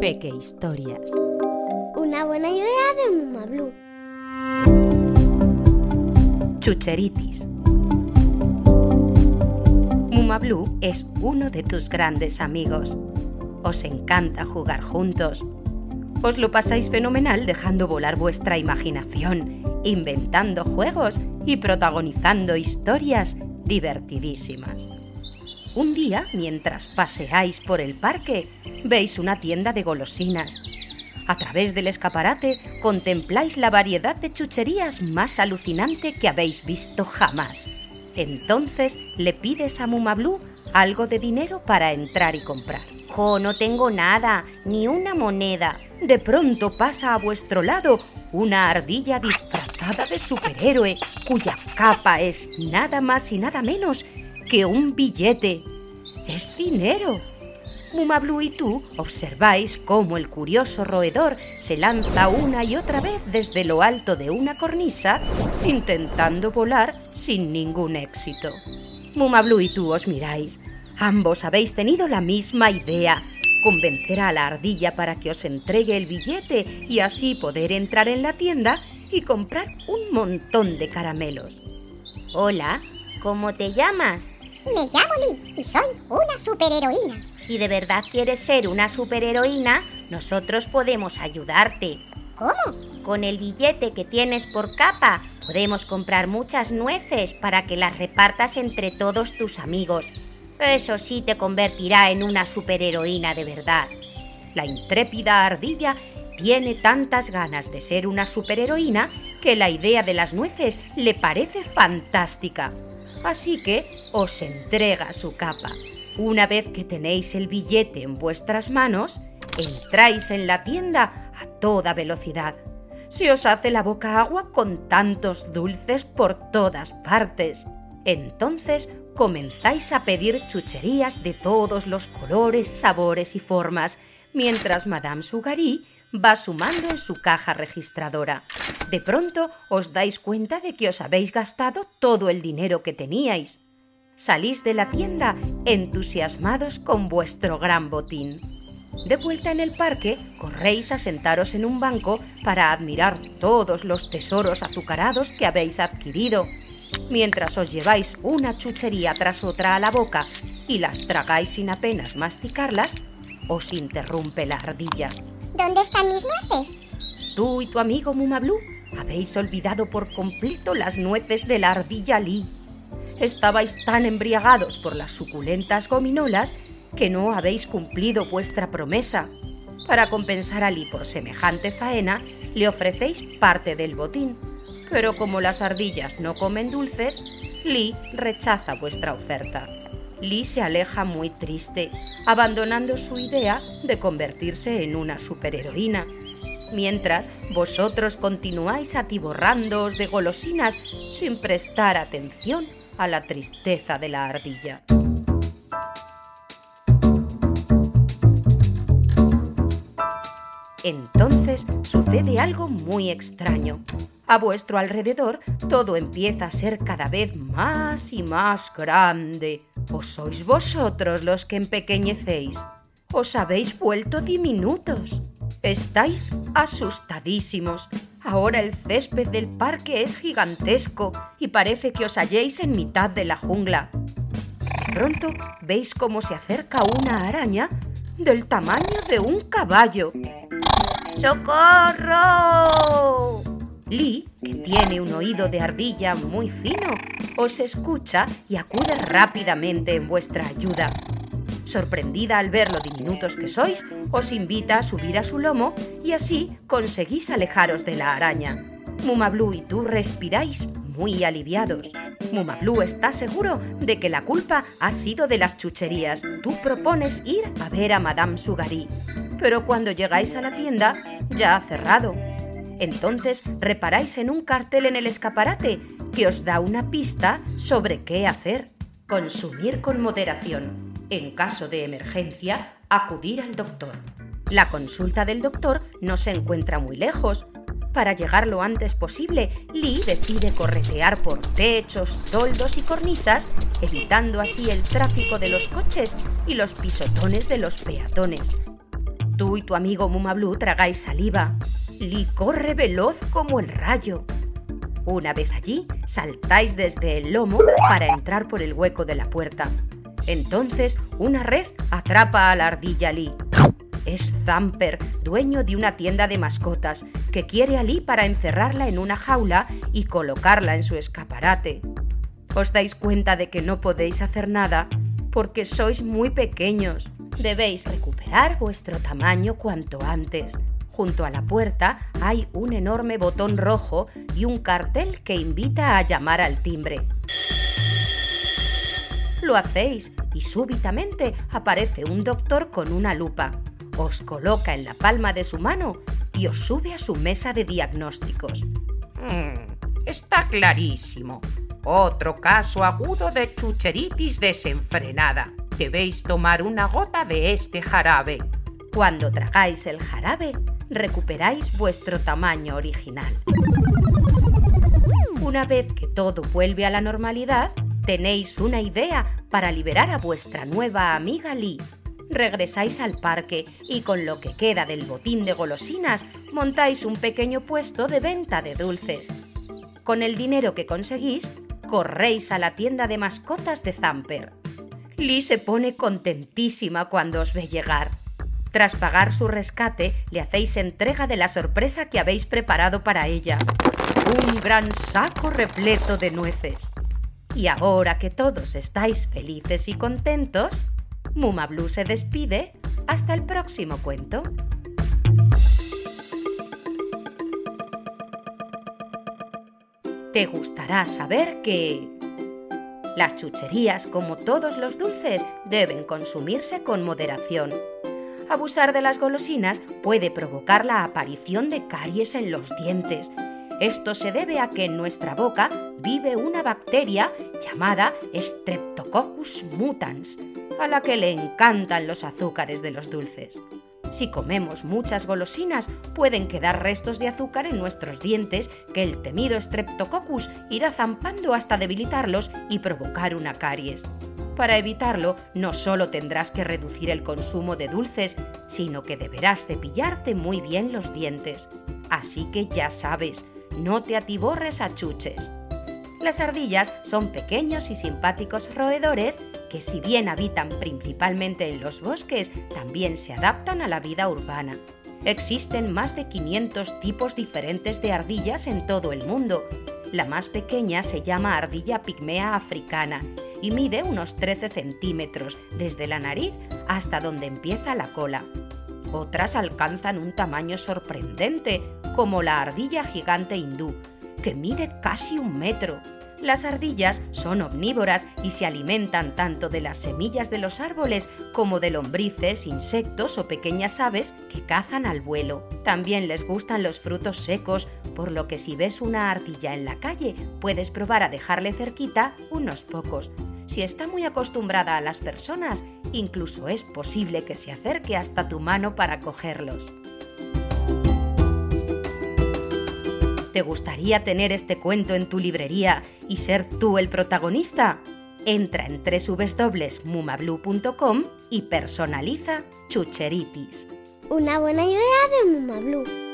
Peque Historias. Una buena idea de Mumablu. Chucheritis. Mumablu es uno de tus grandes amigos. Os encanta jugar juntos. Os lo pasáis fenomenal dejando volar vuestra imaginación, inventando juegos y protagonizando historias divertidísimas. Un día, mientras paseáis por el parque, veis una tienda de golosinas. A través del escaparate contempláis la variedad de chucherías más alucinante que habéis visto jamás. Entonces le pides a Mumablu algo de dinero para entrar y comprar. ¡Oh, no tengo nada, ni una moneda! De pronto pasa a vuestro lado una ardilla disfrazada de superhéroe, cuya capa es nada más y nada menos que un billete. Es dinero. Mumablu y tú observáis cómo el curioso roedor se lanza una y otra vez desde lo alto de una cornisa, intentando volar sin ningún éxito. Mumablu y tú os miráis. Ambos habéis tenido la misma idea, convencer a la ardilla para que os entregue el billete y así poder entrar en la tienda y comprar un montón de caramelos. Hola, ¿cómo te llamas? Me llamo Lee y soy una superheroína. Si de verdad quieres ser una superheroína, nosotros podemos ayudarte. ¿Cómo? Con el billete que tienes por capa, podemos comprar muchas nueces para que las repartas entre todos tus amigos. Eso sí te convertirá en una superheroína de verdad. La intrépida ardilla tiene tantas ganas de ser una superheroína que la idea de las nueces le parece fantástica. Así que os entrega su capa. Una vez que tenéis el billete en vuestras manos, entráis en la tienda a toda velocidad. Se os hace la boca agua con tantos dulces por todas partes. Entonces comenzáis a pedir chucherías de todos los colores, sabores y formas, mientras Madame Sugary va sumando en su caja registradora. De pronto os dais cuenta de que os habéis gastado todo el dinero que teníais. Salís de la tienda entusiasmados con vuestro gran botín. De vuelta en el parque, corréis a sentaros en un banco para admirar todos los tesoros azucarados que habéis adquirido. Mientras os lleváis una chuchería tras otra a la boca y las tragáis sin apenas masticarlas, os interrumpe la ardilla. ¿Dónde están mis nueces? Tú y tu amigo Mumablu habéis olvidado por completo las nueces de la ardilla Lee. Estabais tan embriagados por las suculentas gominolas que no habéis cumplido vuestra promesa. Para compensar a Lee por semejante faena, le ofrecéis parte del botín. Pero como las ardillas no comen dulces, Lee rechaza vuestra oferta. Lee se aleja muy triste, abandonando su idea de convertirse en una superheroína. Mientras vosotros continuáis atiborrándoos de golosinas sin prestar atención a la tristeza de la ardilla. Entonces sucede algo muy extraño. A vuestro alrededor todo empieza a ser cada vez más y más grande. ¿O sois vosotros los que empequeñecéis? ¿Os habéis vuelto diminutos? Estáis asustadísimos. Ahora el césped del parque es gigantesco y parece que os halléis en mitad de la jungla. Pronto veis cómo se acerca una araña del tamaño de un caballo. ¡Socorro! Lee, que tiene un oído de ardilla muy fino, os escucha y acude rápidamente en vuestra ayuda. Sorprendida al ver lo diminutos que sois, os invita a subir a su lomo y así conseguís alejaros de la araña. Mumablu y tú respiráis muy aliviados. Mumablu está seguro de que la culpa ha sido de las chucherías. Tú propones ir a ver a Madame Sugary. Pero cuando llegáis a la tienda, ya ha cerrado. Entonces reparáis en un cartel en el escaparate que os da una pista sobre qué hacer. Consumir con moderación. En caso de emergencia, acudir al doctor. La consulta del doctor no se encuentra muy lejos. Para llegar lo antes posible, Lee decide corretear por techos, toldos y cornisas, evitando así el tráfico de los coches y los pisotones de los peatones. Tú y tu amigo Mumablu tragáis saliva. Lee corre veloz como el rayo. Una vez allí, saltáis desde el lomo para entrar por el hueco de la puerta. Entonces, una red atrapa a la ardilla Lee. Es Zamper, dueño de una tienda de mascotas, que quiere a Lee para encerrarla en una jaula y colocarla en su escaparate. Os dais cuenta de que no podéis hacer nada porque sois muy pequeños. Debéis recuperar vuestro tamaño cuanto antes. Junto a la puerta hay un enorme botón rojo y un cartel que invita a llamar al timbre. Lo hacéis y súbitamente aparece un doctor con una lupa os coloca en la palma de su mano y os sube a su mesa de diagnósticos. Mm, está clarísimo. Otro caso agudo de chucheritis desenfrenada. Debéis tomar una gota de este jarabe. Cuando tragáis el jarabe, recuperáis vuestro tamaño original. Una vez que todo vuelve a la normalidad, tenéis una idea para liberar a vuestra nueva amiga Lee regresáis al parque y con lo que queda del botín de golosinas montáis un pequeño puesto de venta de dulces. Con el dinero que conseguís, corréis a la tienda de mascotas de Zamper. Lee se pone contentísima cuando os ve llegar. Tras pagar su rescate, le hacéis entrega de la sorpresa que habéis preparado para ella. Un gran saco repleto de nueces. Y ahora que todos estáis felices y contentos, Mumablu se despide hasta el próximo cuento. Te gustará saber que las chucherías, como todos los dulces, deben consumirse con moderación. Abusar de las golosinas puede provocar la aparición de caries en los dientes. Esto se debe a que en nuestra boca vive una bacteria llamada Streptococcus mutans, a la que le encantan los azúcares de los dulces. Si comemos muchas golosinas, pueden quedar restos de azúcar en nuestros dientes que el temido Streptococcus irá zampando hasta debilitarlos y provocar una caries. Para evitarlo, no solo tendrás que reducir el consumo de dulces, sino que deberás cepillarte muy bien los dientes. Así que ya sabes, no te atiborres a chuches. Las ardillas son pequeños y simpáticos roedores que si bien habitan principalmente en los bosques, también se adaptan a la vida urbana. Existen más de 500 tipos diferentes de ardillas en todo el mundo. La más pequeña se llama ardilla pigmea africana y mide unos 13 centímetros desde la nariz hasta donde empieza la cola. Otras alcanzan un tamaño sorprendente, como la ardilla gigante hindú, que mide casi un metro. Las ardillas son omnívoras y se alimentan tanto de las semillas de los árboles como de lombrices, insectos o pequeñas aves que cazan al vuelo. También les gustan los frutos secos, por lo que si ves una ardilla en la calle puedes probar a dejarle cerquita unos pocos. Si está muy acostumbrada a las personas, incluso es posible que se acerque hasta tu mano para cogerlos. ¿Te gustaría tener este cuento en tu librería y ser tú el protagonista? Entra en www.mumablu.com y personaliza Chucheritis. Una buena idea de Mumablu.